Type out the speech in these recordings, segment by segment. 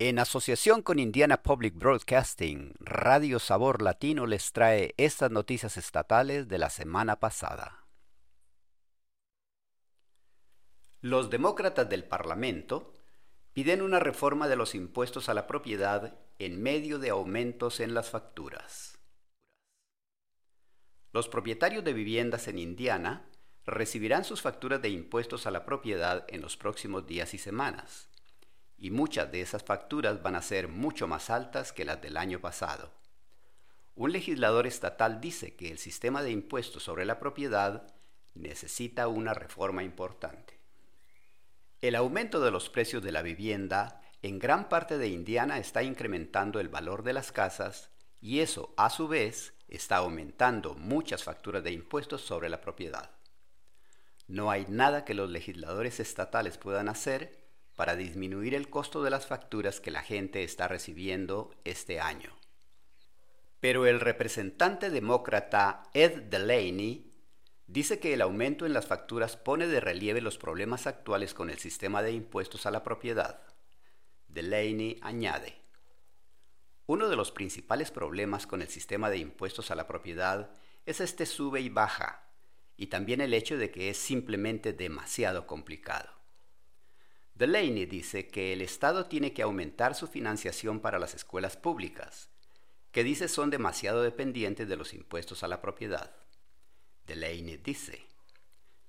En asociación con Indiana Public Broadcasting, Radio Sabor Latino les trae estas noticias estatales de la semana pasada. Los demócratas del Parlamento piden una reforma de los impuestos a la propiedad en medio de aumentos en las facturas. Los propietarios de viviendas en Indiana recibirán sus facturas de impuestos a la propiedad en los próximos días y semanas y muchas de esas facturas van a ser mucho más altas que las del año pasado. Un legislador estatal dice que el sistema de impuestos sobre la propiedad necesita una reforma importante. El aumento de los precios de la vivienda en gran parte de Indiana está incrementando el valor de las casas y eso a su vez está aumentando muchas facturas de impuestos sobre la propiedad. No hay nada que los legisladores estatales puedan hacer para disminuir el costo de las facturas que la gente está recibiendo este año. Pero el representante demócrata Ed Delaney dice que el aumento en las facturas pone de relieve los problemas actuales con el sistema de impuestos a la propiedad. Delaney añade, uno de los principales problemas con el sistema de impuestos a la propiedad es este sube y baja, y también el hecho de que es simplemente demasiado complicado. Delaney dice que el Estado tiene que aumentar su financiación para las escuelas públicas, que dice son demasiado dependientes de los impuestos a la propiedad. Delaney dice,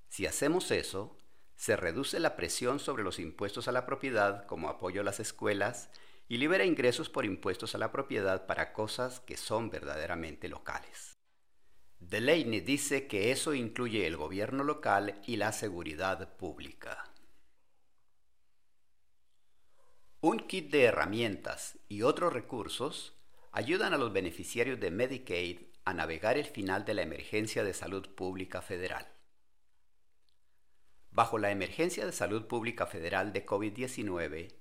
si hacemos eso, se reduce la presión sobre los impuestos a la propiedad como apoyo a las escuelas y libera ingresos por impuestos a la propiedad para cosas que son verdaderamente locales. Delaney dice que eso incluye el gobierno local y la seguridad pública. Un kit de herramientas y otros recursos ayudan a los beneficiarios de Medicaid a navegar el final de la emergencia de salud pública federal. Bajo la emergencia de salud pública federal de COVID-19,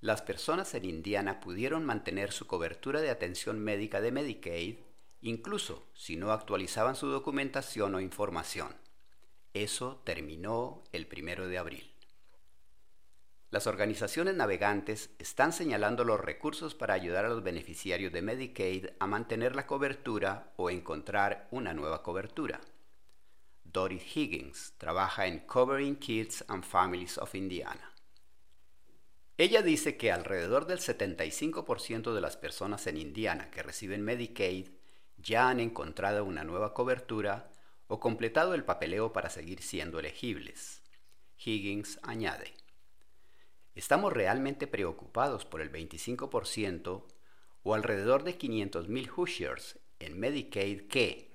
las personas en Indiana pudieron mantener su cobertura de atención médica de Medicaid, incluso si no actualizaban su documentación o información. Eso terminó el primero de abril. Las organizaciones navegantes están señalando los recursos para ayudar a los beneficiarios de Medicaid a mantener la cobertura o encontrar una nueva cobertura. Dory Higgins trabaja en Covering Kids and Families of Indiana. Ella dice que alrededor del 75% de las personas en Indiana que reciben Medicaid ya han encontrado una nueva cobertura o completado el papeleo para seguir siendo elegibles. Higgins añade. Estamos realmente preocupados por el 25% o alrededor de 500.000 Hoosiers en Medicaid que,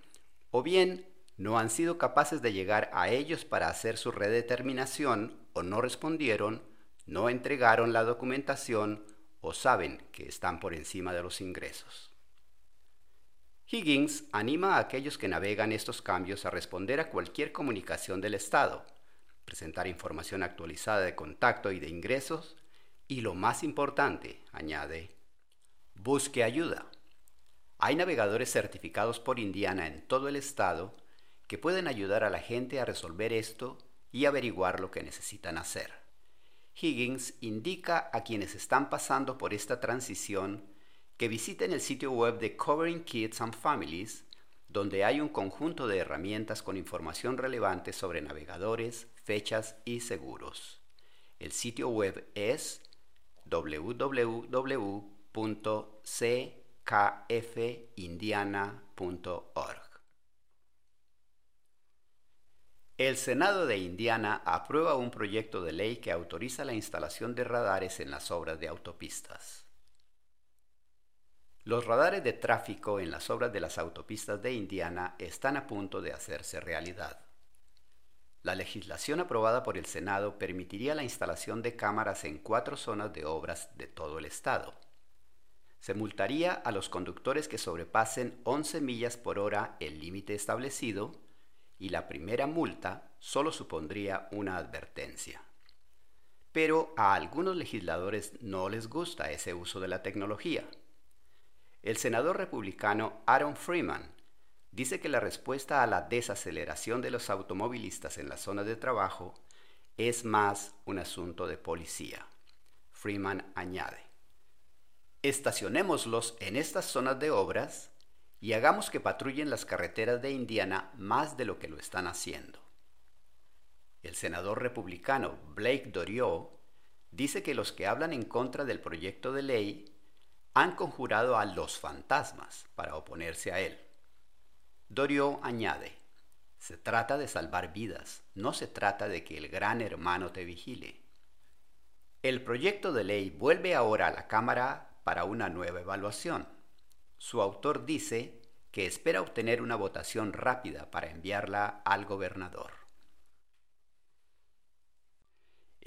o bien, no han sido capaces de llegar a ellos para hacer su redeterminación o no respondieron, no entregaron la documentación o saben que están por encima de los ingresos. Higgins anima a aquellos que navegan estos cambios a responder a cualquier comunicación del Estado, presentar información actualizada de contacto y de ingresos y lo más importante, añade, busque ayuda. Hay navegadores certificados por Indiana en todo el estado que pueden ayudar a la gente a resolver esto y averiguar lo que necesitan hacer. Higgins indica a quienes están pasando por esta transición que visiten el sitio web de Covering Kids and Families donde hay un conjunto de herramientas con información relevante sobre navegadores, fechas y seguros. El sitio web es www.ckfindiana.org. El Senado de Indiana aprueba un proyecto de ley que autoriza la instalación de radares en las obras de autopistas. Los radares de tráfico en las obras de las autopistas de Indiana están a punto de hacerse realidad. La legislación aprobada por el Senado permitiría la instalación de cámaras en cuatro zonas de obras de todo el estado. Se multaría a los conductores que sobrepasen 11 millas por hora el límite establecido y la primera multa solo supondría una advertencia. Pero a algunos legisladores no les gusta ese uso de la tecnología el senador republicano Aaron Freeman dice que la respuesta a la desaceleración de los automovilistas en las zonas de trabajo es más un asunto de policía. Freeman añade, Estacionémoslos en estas zonas de obras y hagamos que patrullen las carreteras de Indiana más de lo que lo están haciendo. El senador republicano Blake Doriot dice que los que hablan en contra del proyecto de ley han conjurado a los fantasmas para oponerse a él. Doriot añade, se trata de salvar vidas, no se trata de que el gran hermano te vigile. El proyecto de ley vuelve ahora a la Cámara para una nueva evaluación. Su autor dice que espera obtener una votación rápida para enviarla al gobernador.